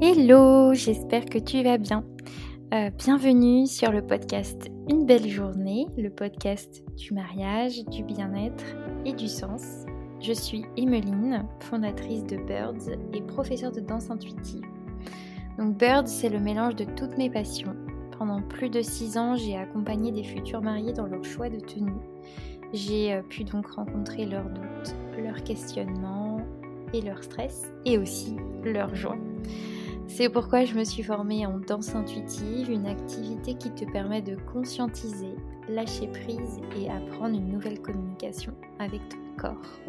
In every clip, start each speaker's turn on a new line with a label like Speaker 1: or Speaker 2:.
Speaker 1: Hello, j'espère que tu vas bien. Euh, bienvenue sur le podcast Une belle journée, le podcast du mariage, du bien-être et du sens. Je suis Emeline, fondatrice de Birds et professeure de danse intuitive. Donc Birds, c'est le mélange de toutes mes passions. Pendant plus de six ans, j'ai accompagné des futurs mariés dans leur choix de tenue. J'ai euh, pu donc rencontrer leurs doutes, leurs questionnements et leur stress, et aussi leur joie. C'est pourquoi je me suis formée en danse intuitive, une activité qui te permet de conscientiser, lâcher prise et apprendre une nouvelle communication avec ton corps.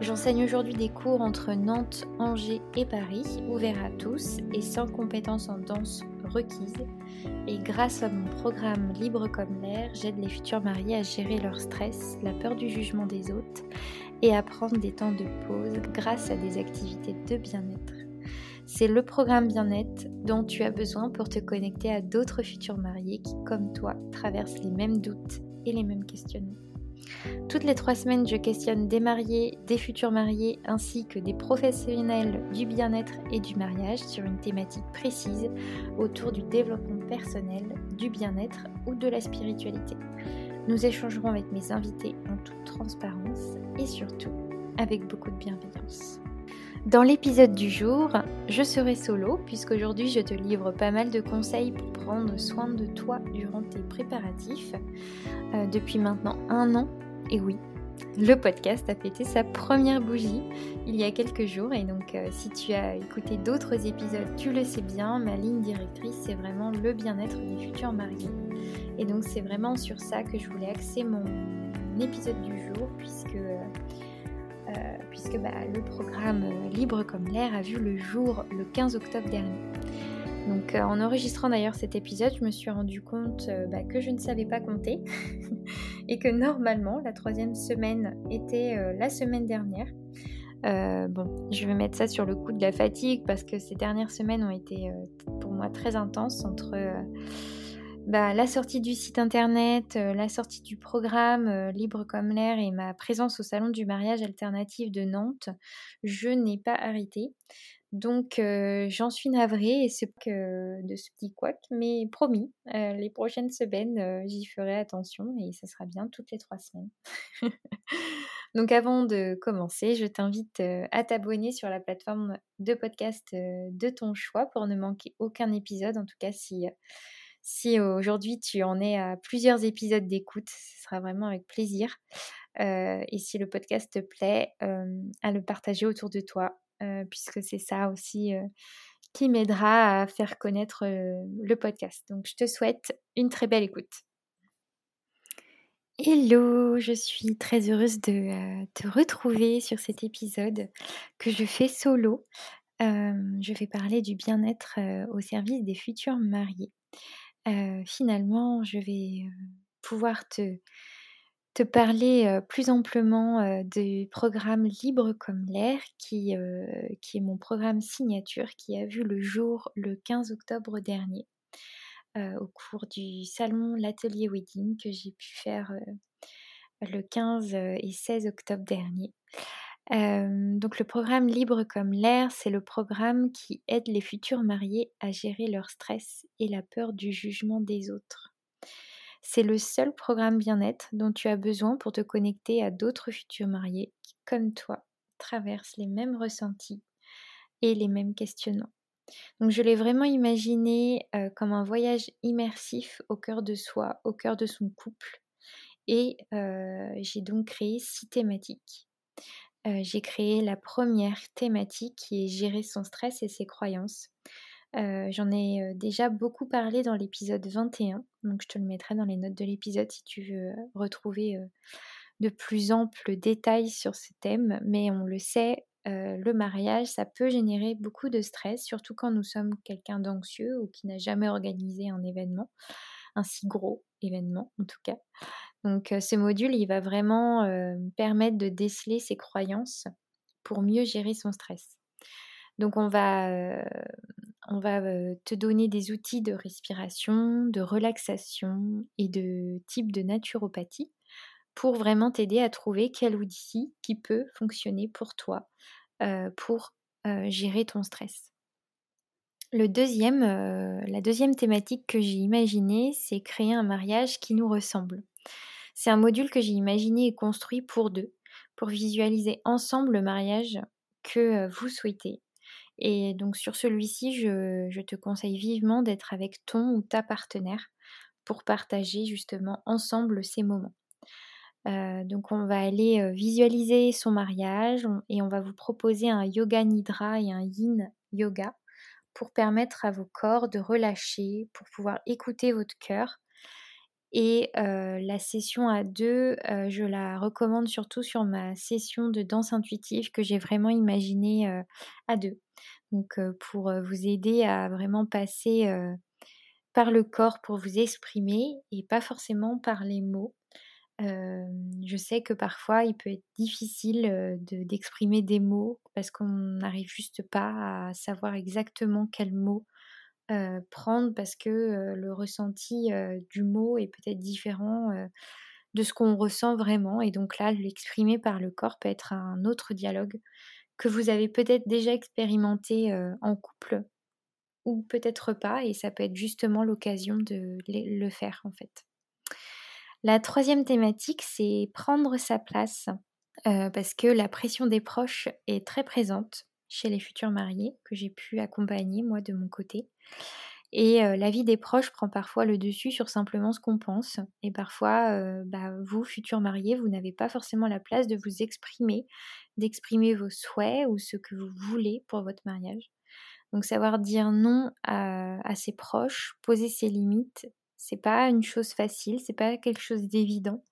Speaker 1: J'enseigne aujourd'hui des cours entre Nantes, Angers et Paris, ouverts à tous et sans compétences en danse requises. Et grâce à mon programme Libre comme l'air, j'aide les futurs mariés à gérer leur stress, la peur du jugement des autres et à prendre des temps de pause grâce à des activités de bien-être. C'est le programme bien-être dont tu as besoin pour te connecter à d'autres futurs mariés qui, comme toi, traversent les mêmes doutes et les mêmes questionnements. Toutes les trois semaines, je questionne des mariés, des futurs mariés ainsi que des professionnels du bien-être et du mariage sur une thématique précise autour du développement personnel, du bien-être ou de la spiritualité. Nous échangerons avec mes invités en toute transparence et surtout avec beaucoup de bienveillance. Dans l'épisode du jour, je serai solo puisqu'aujourd'hui je te livre pas mal de conseils pour prendre soin de toi durant tes préparatifs. Euh, depuis maintenant un an, et oui, le podcast a fêté sa première bougie il y a quelques jours et donc euh, si tu as écouté d'autres épisodes, tu le sais bien, ma ligne directrice c'est vraiment le bien-être des futurs mariés. Et donc c'est vraiment sur ça que je voulais axer mon épisode du jour puisque... Euh, puisque bah, le programme euh, Libre comme l'air a vu le jour le 15 octobre dernier. Donc euh, en enregistrant d'ailleurs cet épisode, je me suis rendu compte bah, que je ne savais pas compter et que normalement la troisième semaine était la semaine dernière. bon, je vais mettre ça sur le coup de la fatigue parce que ces dernières semaines ont été pour moi très intenses entre bah, la sortie du site internet, euh, la sortie du programme euh, Libre comme l'air et ma présence au salon du mariage alternatif de Nantes, je n'ai pas arrêté. Donc euh, j'en suis navrée de ce petit couac, mais promis, les prochaines semaines, j'y ferai attention et ça sera bien toutes les trois semaines. Donc avant de commencer, je t'invite à t'abonner sur la plateforme de podcast de ton choix pour ne manquer aucun épisode, en tout cas si si aujourd'hui tu en es à plusieurs épisodes d'écoute, ce sera vraiment avec plaisir. et si le podcast te plaît, à le partager autour de toi, puisque c'est ça aussi qui m'aidera à faire connaître le podcast. Donc je te souhaite une très belle écoute. Hello, je suis très heureuse de te retrouver sur cet épisode que je fais solo. je vais parler du bien-être au service des futurs mariés finalement, je vais pouvoir te, te parler plus amplement du programme Libre comme l'air, qui, qui est mon programme signature, qui a vu le jour le 15 octobre dernier, au cours du salon L'Atelier Wedding que j'ai pu faire le 15 et 16 octobre dernier donc le programme Libre comme l'air, c'est le programme qui aide les futurs mariés à gérer leur stress et la peur du jugement des autres. C'est le seul programme bien-être dont tu as besoin pour te connecter à d'autres futurs mariés qui, comme toi, traversent les mêmes ressentis et les mêmes questionnements. Donc je l'ai vraiment imaginé comme un voyage immersif au cœur de soi, au cœur de son couple. Et j'ai donc créé six thématiques j'ai créé la première thématique qui est gérer son stress et ses croyances. J'en ai déjà beaucoup parlé dans l'épisode 21, donc je te le mettrai dans les notes de l'épisode si tu veux retrouver de plus amples détails sur ce thème. Mais on le sait, le mariage, ça peut générer beaucoup de stress, surtout quand nous sommes quelqu'un d'anxieux ou qui n'a jamais organisé un événement, un si gros événement en tout cas. Donc ce module, il va vraiment permettre de déceler ses croyances pour mieux gérer son stress. Donc on va, on va te donner des outils de respiration, de relaxation et de type de naturopathie pour vraiment t'aider à trouver quel outil qui peut fonctionner pour toi pour gérer ton stress. Deuxième, la deuxième thématique que j'ai imaginée, c'est créer un mariage qui nous ressemble. C'est un module que j'ai imaginé et construit pour deux, pour visualiser ensemble le mariage que vous souhaitez. Et donc sur celui-ci, je, te conseille vivement d'être avec ton ou ta partenaire pour partager justement ensemble ces moments. donc on va aller visualiser son mariage et on va vous proposer un yoga nidra et un yin yoga pour permettre à vos corps de relâcher, pour pouvoir écouter votre cœur. Et la session à deux, je la recommande surtout sur ma session de danse intuitive que j'ai vraiment imaginée à deux. Donc pour vous aider à vraiment passer par le corps pour vous exprimer et pas forcément par les mots. Je sais que parfois il peut être difficile d'exprimer des mots parce qu'on n'arrive juste pas à savoir exactement quels mots prendre parce que le ressenti du mot est peut-être différent de ce qu'on ressent vraiment. Et donc là, l'exprimer par le corps peut être un autre dialogue que vous avez peut-être déjà expérimenté en couple ou peut-être pas, et ça peut être justement l'occasion de le faire en fait. La troisième thématique, c'est prendre sa place, parce que la pression des proches est très présente chez les futurs mariés que j'ai pu accompagner moi de mon côté. Et la vie des proches prend parfois le dessus sur simplement ce qu'on pense. Et parfois, bah, vous, futurs mariés, vous n'avez pas forcément la place de vous exprimer, d'exprimer vos souhaits ou ce que vous voulez pour votre mariage. Donc savoir dire non à, ses proches, poser ses limites, c'est pas une chose facile, c'est pas quelque chose d'évident.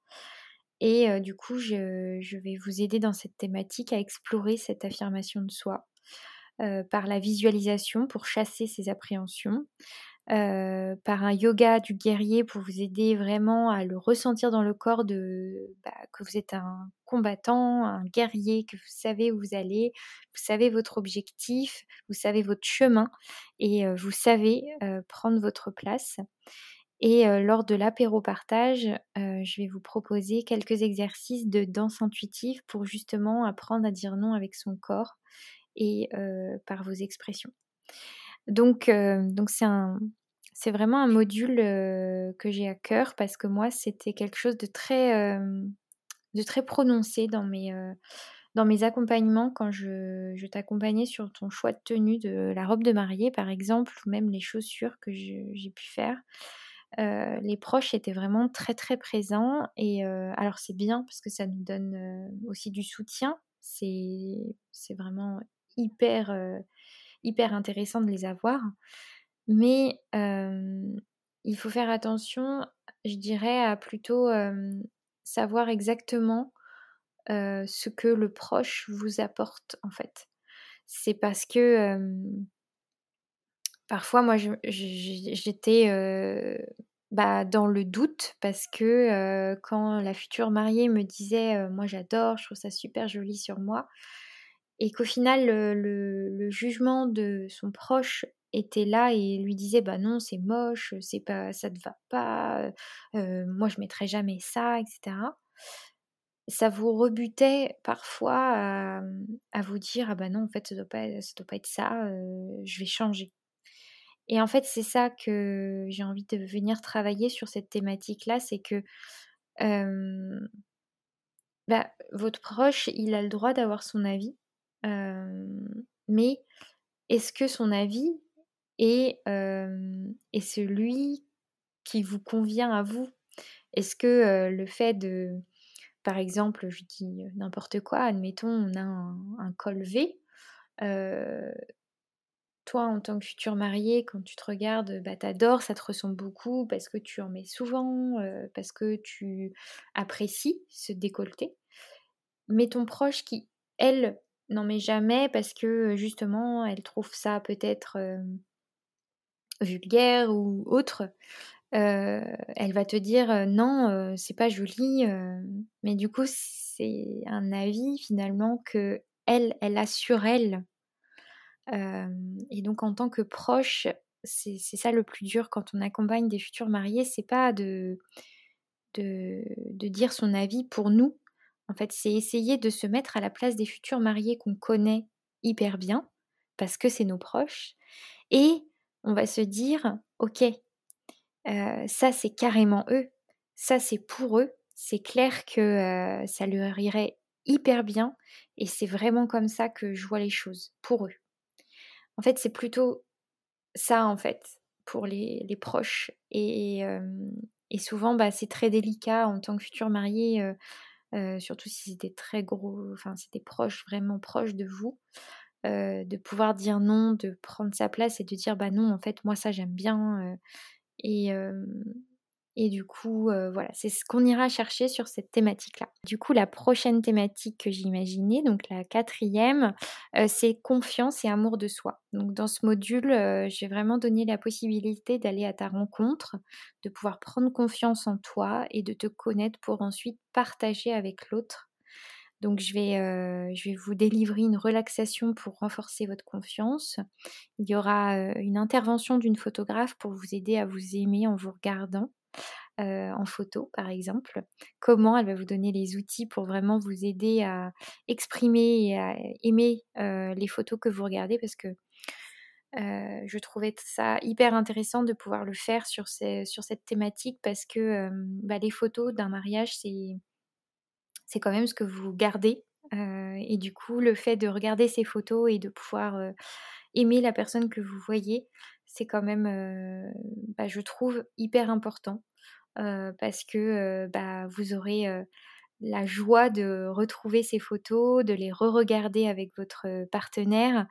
Speaker 1: Et du coup, je, vais vous aider dans cette thématique à explorer cette affirmation de soi par la visualisation pour chasser ces appréhensions, par un yoga du guerrier pour vous aider vraiment à le ressentir dans le corps de bah, que vous êtes un combattant, un guerrier, que vous savez où vous allez, vous savez votre objectif, vous savez votre chemin et vous savez prendre votre place. Et lors de l'apéro partage, je vais vous proposer quelques exercices de danse intuitive pour justement apprendre à dire non avec son corps et par vos expressions. Donc, donc c'est vraiment un module que j'ai à cœur parce que moi, c'était quelque chose de très, de très prononcé dans mes, dans mes accompagnements quand je t'accompagnais sur ton choix de tenue de la robe de mariée, par exemple, ou même les chaussures que j'ai pu faire. Les proches étaient vraiment très très présents et alors c'est bien parce que ça nous donne aussi du soutien. C'est vraiment hyper, hyper intéressant de les avoir. Mais il faut faire attention, je dirais, à plutôt savoir exactement ce que le proche vous apporte en fait. C'est parce que parfois moi j'étais bah, dans le doute parce que quand la future mariée me disait moi j'adore, je trouve ça super joli sur moi, et qu'au final le, jugement de son proche était là et lui disait bah non c'est moche c'est pas ça te va pas moi je mettrai jamais ça etc ça vous rebutait parfois à, vous dire ah bah non en fait ça doit pas ça doit pas être ça je vais changer et en fait c'est ça que j'ai envie de venir travailler sur cette thématique là c'est que bah, votre proche il a le droit d'avoir son avis mais est-ce que son avis est, celui qui vous convient à vous? Est-ce que le fait de, par exemple, je dis n'importe quoi, admettons, on a un, col V, toi, en tant que futur marié, quand tu te regardes, bah, t'adores, ça te ressemble beaucoup parce que tu en mets souvent, parce que tu apprécies ce décolleté. Mais ton proche qui, elle, non mais jamais parce que justement elle trouve ça peut-être vulgaire ou autre. elle va te dire non, c'est pas joli, mais du coup c'est un avis finalement que elle, elle a sur elle. Et donc en tant que proche, c'est ça le plus dur quand on accompagne des futurs mariés, c'est pas de, de, dire son avis pour nous, en fait, c'est essayer de se mettre à la place des futurs mariés qu'on connaît hyper bien, parce que c'est nos proches, et on va se dire, ok, ça c'est carrément eux, ça c'est pour eux, c'est clair que ça leur irait hyper bien et c'est vraiment comme ça que je vois les choses, pour eux. En fait, c'est plutôt ça, en fait, pour les, proches. Et, souvent, bah, c'est très délicat en tant que futur marié, surtout si c'était très gros, enfin, c'était proche, vraiment proche de vous. de pouvoir dire non, de prendre sa place et de dire bah non, en fait, moi ça j'aime bien. et, et du coup, voilà, c'est ce qu'on ira chercher sur cette thématique-là. Du coup, la prochaine thématique que j'ai imaginée, donc la quatrième, c'est confiance et amour de soi. Donc dans ce module, j'ai vraiment donné la possibilité d'aller à ta rencontre, de pouvoir prendre confiance en toi et de te connaître pour ensuite partager avec l'autre. Donc je vais, je vais vous délivrer une relaxation pour renforcer votre confiance. Il y aura une intervention d'une photographe pour vous aider à vous aimer en vous regardant. Euh, en photo, par exemple. Comment elle va vous donner les outils pour vraiment vous aider à exprimer et à aimer euh, les photos que vous regardez? Parce que euh, je trouvais ça hyper intéressant de pouvoir le faire sur, cette thématique parce que bah, les photos d'un mariage, c'est quand même ce que vous gardez. Et du coup, le fait de regarder ces photos et de pouvoir aimer la personne que vous voyez, c'est quand même, bah, je trouve, hyper important parce que bah, vous aurez la joie de retrouver ces photos, de les re-regarder avec votre partenaire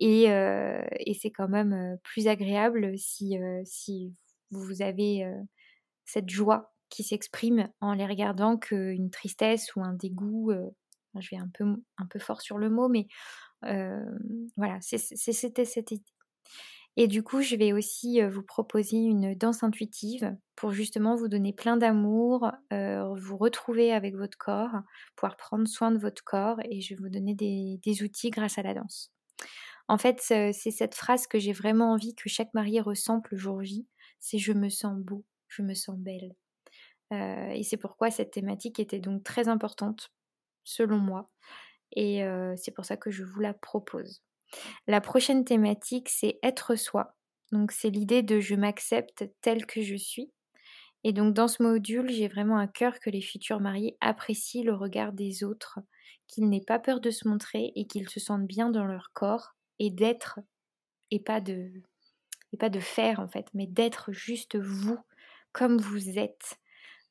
Speaker 1: et, c'est quand même plus agréable si vous avez cette joie qui s'exprime en les regardant qu'une tristesse ou un dégoût. Je vais un peu, un peu fort sur le mot, mais voilà, c'était cette idée. Et du coup, je vais aussi vous proposer une danse intuitive pour justement vous donner plein d'amour, vous retrouver avec votre corps, pouvoir prendre soin de votre corps et je vais vous donner des, outils grâce à la danse. En fait, c'est cette phrase que j'ai vraiment envie que chaque marié ressente le jour J, c'est je me sens beau, je me sens belle. et c'est pourquoi cette thématique était donc très importante, selon moi. Et c'est pour ça que je vous la propose. La prochaine thématique, c'est être soi. Donc c'est l'idée de je m'accepte tel que je suis. Et donc dans ce module, j'ai vraiment un cœur que les futurs mariés apprécient le regard des autres, qu'ils n'aient pas peur de se montrer et qu'ils se sentent bien dans leur corps et d'être et pas de et pas de faire en fait, mais d'être juste vous comme vous êtes.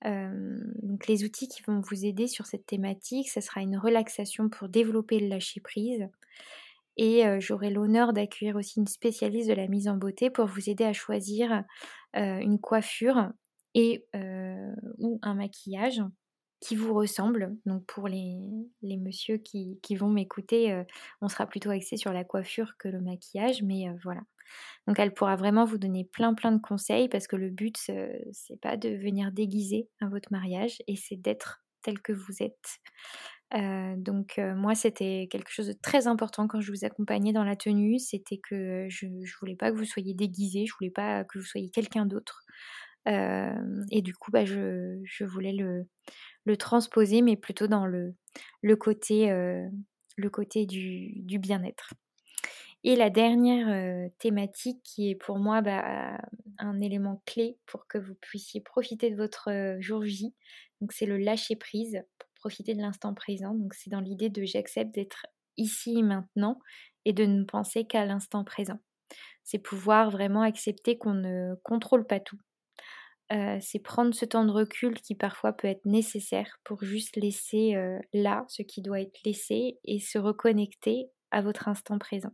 Speaker 1: Donc les outils qui vont vous aider sur cette thématique, ce sera une relaxation pour développer le lâcher prise, et j'aurai l'honneur d'accueillir aussi une spécialiste de la mise en beauté pour vous aider à choisir une coiffure et ou un maquillage qui vous ressemble. Donc pour les, les messieurs qui, vont m'écouter, on sera plutôt axé sur la coiffure que le maquillage, mais voilà. Donc elle pourra vraiment vous donner plein plein de conseils parce que le but c'est pas de venir déguiser à votre mariage et c'est d'être tel que vous êtes donc moi, c'était quelque chose de très important quand je vous accompagnais dans la tenue, c'était que je ne voulais pas que vous soyez déguisé, je voulais pas que vous soyez quelqu'un d'autre. Et du coup, bah, je, voulais le, transposer, mais plutôt dans le, côté, le côté du, bien-être. Et la dernière thématique qui est pour moi bah, un élément clé pour que vous puissiez profiter de votre jour J, donc c'est le lâcher prise profiter de l'instant présent. Donc c'est dans l'idée de j'accepte d'être ici et maintenant et de ne penser qu'à l'instant présent. C'est pouvoir vraiment accepter qu'on ne contrôle pas tout. Euh, c'est prendre ce temps de recul qui parfois peut être nécessaire pour juste laisser euh, là ce qui doit être laissé et se reconnecter à votre instant présent.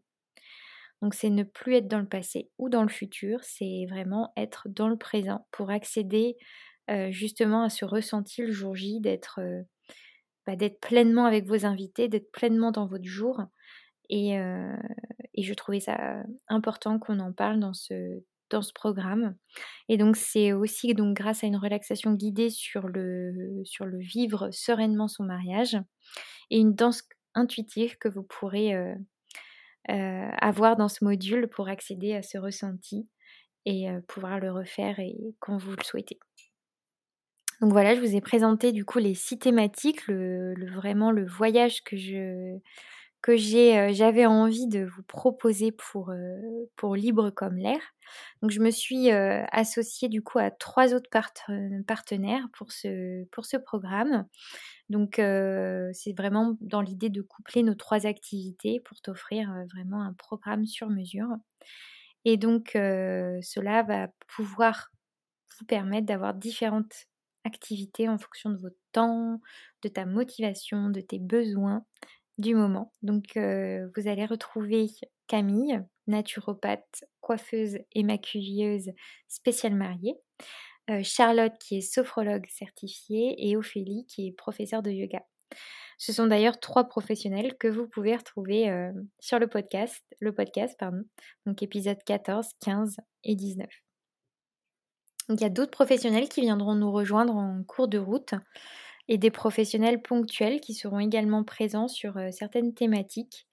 Speaker 1: Donc c'est ne plus être dans le passé ou dans le futur, c'est vraiment être dans le présent pour accéder euh, justement à ce ressenti le jour J, d'être bah, d'être pleinement avec vos invités, d'être pleinement dans votre jour. Et je trouvais ça important qu'on en parle dans ce, dans ce programme. Et donc c'est aussi donc grâce à une relaxation guidée sur le, sur le vivre sereinement son mariage et une danse intuitive que vous pourrez avoir dans ce module pour accéder à ce ressenti et pouvoir le refaire et quand vous le souhaitez. Donc voilà, je vous ai présenté du coup les six thématiques, le, vraiment le voyage que je, que j'avais envie de vous proposer pour, pour Libre comme l'air. Donc je me suis associée du coup à trois autres partenaires pour ce, pour ce programme. Donc c'est vraiment dans l'idée de coupler nos trois activités pour t'offrir vraiment un programme sur mesure. Et donc cela va pouvoir vous permettre d'avoir différentes activités en fonction de votre temps, de ta motivation, de tes besoins du moment. Donc vous allez retrouver Camille, naturopathe, coiffeuse et maquilleuse spéciale mariée, Charlotte qui est sophrologue certifiée et Ophélie qui est professeure de yoga. Ce sont d'ailleurs trois professionnels que vous pouvez retrouver sur le podcast, le podcast pardon, donc épisode 14, 15 et 19. il y a d'autres professionnels qui viendront nous rejoindre en cours de route et des professionnels ponctuels qui seront également présents sur certaines thématiques.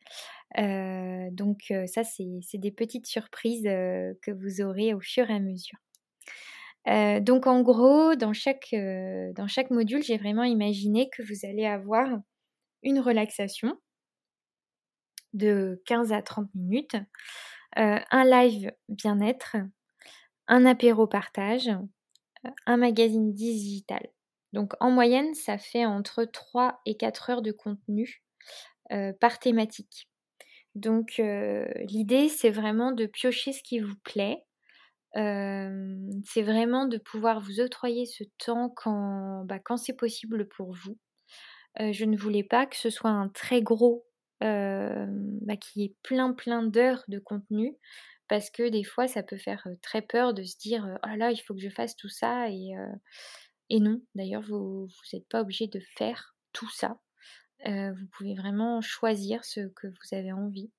Speaker 1: donc ça, c'est des petites surprises que vous aurez au fur et à mesure. donc en gros, dans chaque, dans chaque module, j'ai vraiment imaginé que vous allez avoir une relaxation de 15 à 30 minutes, un live bien-être, un apéro partage, un magazine digital. Donc en moyenne, ça fait entre 3 et 4 heures de contenu par thématique. Donc l'idée, c'est vraiment de piocher ce qui vous plaît. c'est vraiment de pouvoir vous octroyer ce temps quand, bah, c'est possible pour vous. je ne voulais pas que ce soit un très gros, bah, qui ait plein plein d'heures de contenu, parce que des fois, ça peut faire très peur de se dire, oh là, il faut que je fasse tout ça et et non, d'ailleurs, vous n'êtes pas obligé de faire tout ça. vous pouvez vraiment choisir ce que vous avez envie.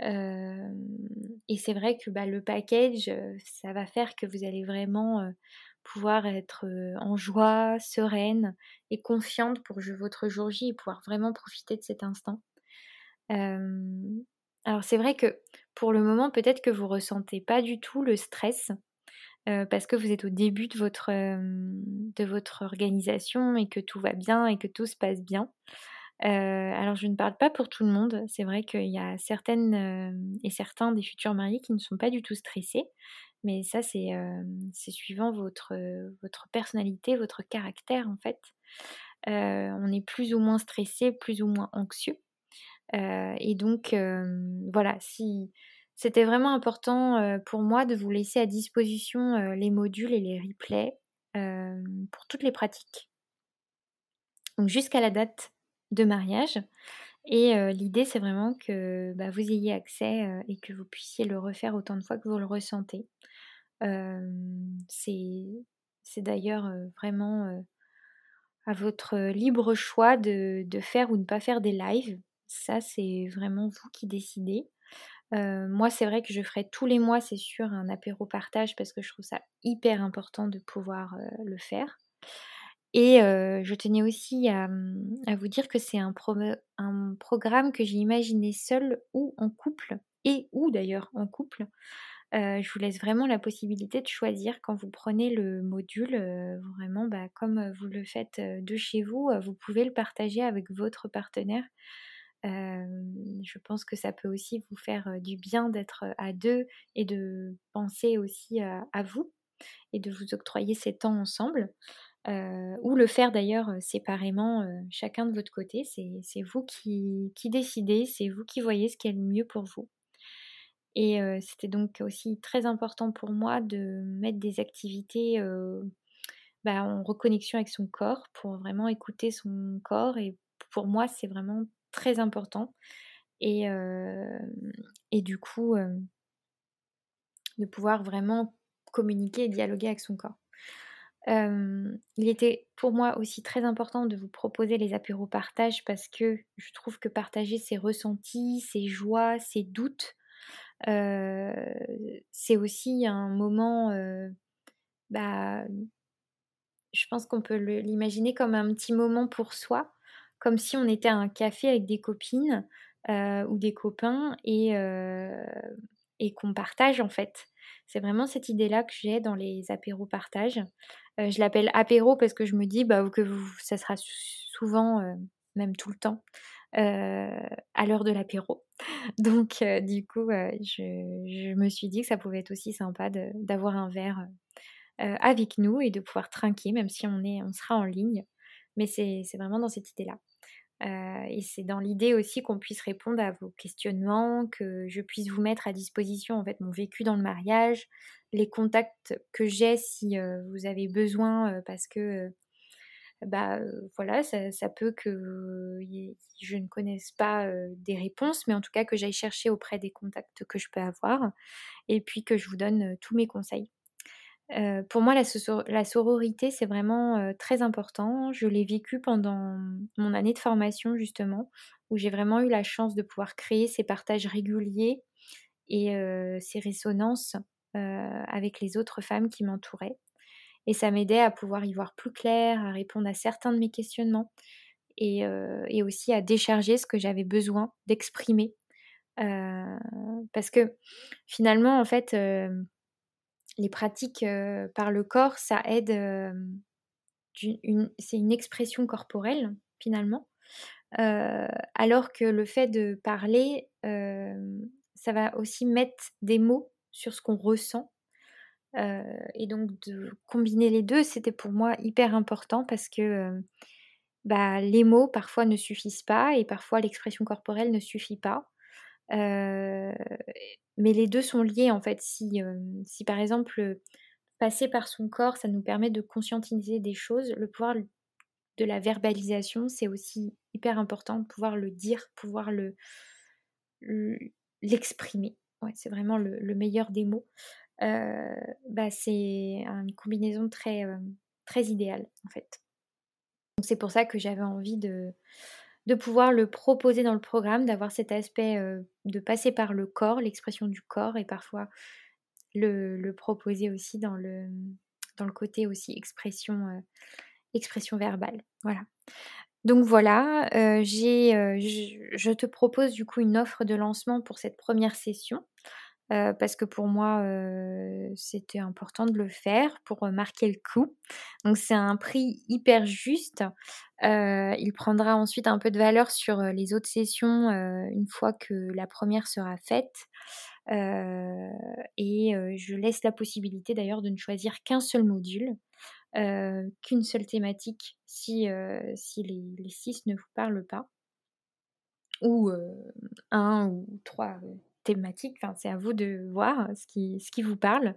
Speaker 1: et c'est vrai que bah, le package, ça va faire que vous allez vraiment pouvoir être en joie, sereine et confiante pour votre jour J et pouvoir vraiment profiter de cet instant. alors c'est vrai que pour le moment, peut-être que vous ressentez pas du tout le stress parce que vous êtes au début de votre, de votre organisation et que tout va bien et que tout se passe bien. alors je ne parle pas pour tout le monde, c'est vrai qu'il y a certaines et certains des futurs mariés qui ne sont pas du tout stressés, mais ça c'est suivant votre, votre personnalité, votre caractère en fait. on est plus ou moins stressé, plus ou moins anxieux. et donc voilà, si c'était vraiment important pour moi de vous laisser à disposition les modules et les replays pour toutes les pratiques. Donc jusqu'à la date de mariage. Et l'idée, c'est vraiment que bah, vous ayez accès et que vous puissiez le refaire autant de fois que vous le ressentez. c'est d'ailleurs vraiment à votre libre choix de, de, faire ou ne pas faire des lives. Ça, c'est vraiment vous qui décidez moi, c'est vrai que je ferai tous les mois, c'est sûr, un apéro partage parce que je trouve ça hyper important de pouvoir le faire. Et je tenais aussi à, mmh, vous dire que c'est un, un, programme que j'ai imaginé seul ou en couple, et ou d'ailleurs en couple. je vous laisse vraiment la possibilité de choisir quand vous prenez le module, vraiment bah, comme vous le faites de chez vous, vous pouvez le partager avec votre partenaire je pense que ça peut aussi vous faire du bien d'être à deux et de penser aussi à, vous et de vous octroyer ces temps ensemble. ou le faire d'ailleurs séparément, chacun de votre côté. C'est vous qui, décidez, c'est vous qui voyez ce qui est le mieux pour vous. Et c'était donc aussi très important pour moi de mettre des activités bah, en reconnexion avec son corps pour vraiment écouter son corps. Et pour moi, c'est vraiment très important. Et, du coup, de pouvoir vraiment communiquer et dialoguer avec son corps. il était pour moi aussi très important de vous proposer les apéros partage parce que je trouve que partager ses ressentis, ses joies, ses doutes, c'est aussi un moment, bah, je pense qu'on peut l'imaginer comme un petit moment pour soi comme si on était à un café avec des copines ou des copains et, et qu'on partage en fait. C'est vraiment cette idée-là que j'ai dans les apéros partage. je l'appelle apéro parce que je me dis bah, que ça sera souvent même tout le temps, à l'heure de l'apéro. Donc du coup, je, me suis dit que ça pouvait être aussi sympa d'avoir un verre avec nous et de pouvoir trinquer, même si on, est, on sera en ligne. Mais c'est vraiment dans cette idée-là. et c'est dans l'idée aussi qu'on puisse répondre à vos questionnements, que je puisse vous mettre à disposition en fait mon vécu dans le mariage, les contacts que j'ai si vous avez besoin parce que bah voilà, ça, peut que je ne connaisse pas des réponses, mais en tout cas que j'aille chercher auprès des contacts que je peux avoir, et puis que je vous donne tous mes conseils. Pour moi, la, sororité, c'est vraiment très important. Je l'ai vécu pendant mon année de formation, justement, où j'ai vraiment eu la chance de pouvoir créer ces partages réguliers et ces résonances avec les autres femmes qui m'entouraient. Et ça m'aidait à pouvoir y voir plus clair, à répondre à certains de mes questionnements et, aussi à décharger ce que j'avais besoin d'exprimer. parce que finalement, en fait, les pratiques par le corps, ça aide. c'est une expression corporelle, finalement. alors que le fait de parler, ça va aussi mettre des mots sur ce qu'on ressent et donc de combiner les deux, c'était pour moi hyper important parce que bah, les mots parfois ne suffisent pas et parfois l'expression corporelle ne suffit pas. Mais les deux sont liés en fait. Si, si par exemple passer par son corps, ça nous permet de conscientiser des choses, le pouvoir de la verbalisation, c'est aussi hyper important pouvoir le dire, pouvoir le l'exprimer. Ouais, c'est vraiment le, meilleur des mots bah, c'est une combinaison très, très idéale en fait. c'est pour ça que j'avais envie de, de pouvoir le proposer dans le programme, d'avoir cet aspect de passer par le corps, l'expression du corps et parfois le, proposer aussi dans le, côté aussi expression, expression verbale. Voilà. Donc voilà, j'ai, je, te propose du coup une offre de lancement pour cette première session parce que pour moi, c'était important de le faire pour marquer le coup. Donc c'est un prix hyper juste. il prendra ensuite un peu de valeur sur les autres sessions une fois que la première sera faite. et je laisse la possibilité d'ailleurs de ne choisir qu'un seul module, qu'une seule thématique si, si les, six ne vous parlent pas. Ou un ou trois thématique. C'est à vous de voir ce qui, vous parle.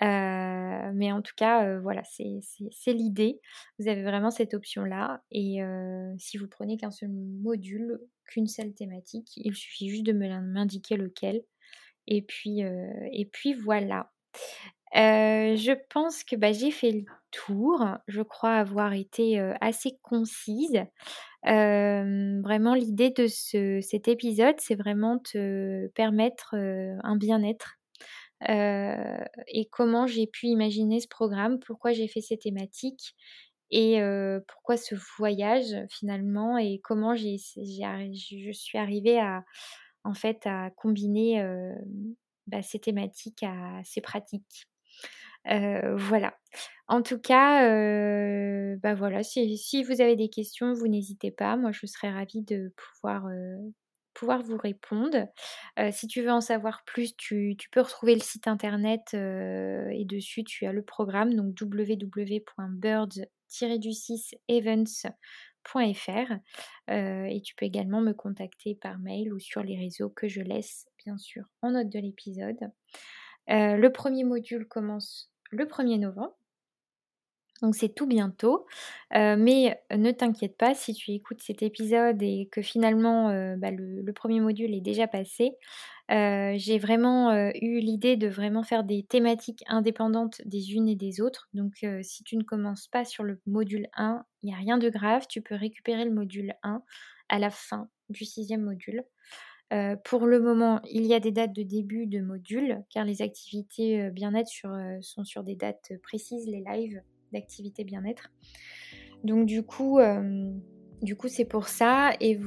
Speaker 1: mais en tout cas, voilà, c'est l'idée. Vous avez vraiment cette option-là. Et si vous prenez qu'un seul module, qu'une seule thématique, il suffit juste de m'indiquer lequel. Et puis, et puis voilà. je pense que bah, j'ai fait le tour. Je crois avoir été assez concise vraiment, l'idée de cet épisode, c'est vraiment te permettre un bien-être. et comment j'ai pu imaginer ce programme, pourquoi j'ai fait ces thématiques et pourquoi ce voyage finalement et comment j'ai, je suis arrivée à en fait à combiner bah, ces thématiques à ces pratiques. Voilà. En tout cas, bah voilà, si, vous avez des questions, vous n'hésitez pas. Moi, je serais ravie de pouvoir, pouvoir vous répondre. si tu veux en savoir plus, tu, peux retrouver le site internet et dessus, tu as le programme, donc www.birds-events.fr. et tu peux également me contacter par mail ou sur les réseaux que je laisse, bien sûr, en note de l'épisode. le premier module commence le 1er novembre. Donc c'est tout bientôt. mais ne t'inquiète pas si tu écoutes cet épisode et que finalement bah, le, premier module est déjà passé. J'ai vraiment eu l'idée de vraiment faire des thématiques indépendantes des unes et des autres. Donc si tu ne commences pas sur le module 1, il n'y a rien de grave. Tu peux récupérer le module 1 à la fin du sixième module. Pour le moment, il y a des dates de début de module, car les activités bien-être sont sur des dates précises, les lives d'activité bien-être. Donc du coup, euh, c'est pour ça. Et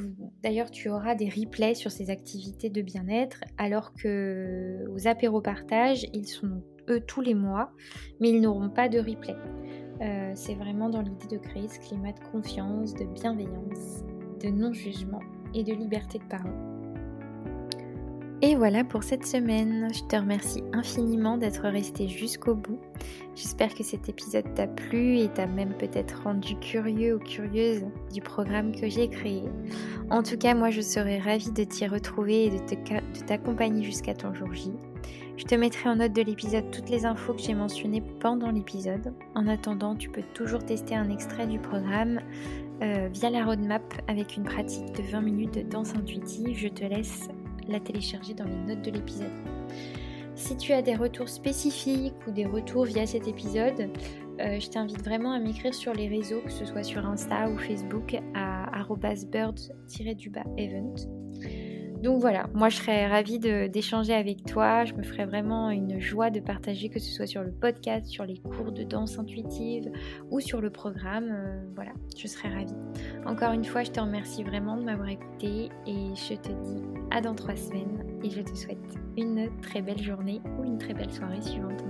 Speaker 1: d'ailleurs, tu auras des replays sur ces activités de bien-être, alors que aux apéros ils sont eux tous les mois, mais ils n'auront pas de replay. Euh, c'est vraiment dans l'idée de créer ce climat de confiance, de bienveillance de non-jugement et de liberté de parole. Et voilà pour cette semaine. Je te remercie infiniment d'être resté jusqu'au bout. J'espère que cet épisode t'a plu et t'a même peut-être rendu curieux ou curieuse du programme que j'ai créé. En tout cas, moi je serais ravie de t'y retrouver et de t'accompagner jusqu'à ton jour J. Je te mettrai en note de l'épisode toutes les infos que j'ai mentionnées pendant l'épisode. En attendant, tu peux toujours tester un extrait du programme euh, via la roadmap avec une pratique de 20 minutes de danse intuitive. Je te laisse la télécharger dans les notes de l'épisode. Si tu as des retours spécifiques ou des retours via cet épisode, euh, je t'invite vraiment à m'écrire sur les réseaux, que ce soit sur Insta ou Facebook, à bird-event. Donc voilà, moi je serais ravie d'échanger avec toi. Je me ferais vraiment une joie de partager, que ce soit sur le podcast, sur les cours de danse intuitive ou sur le programme. Euh, voilà, je serais ravie. Encore une fois, je te remercie vraiment de m'avoir écouté et je te dis à dans trois semaines et je te souhaite une très belle journée ou une très belle soirée suivant ton.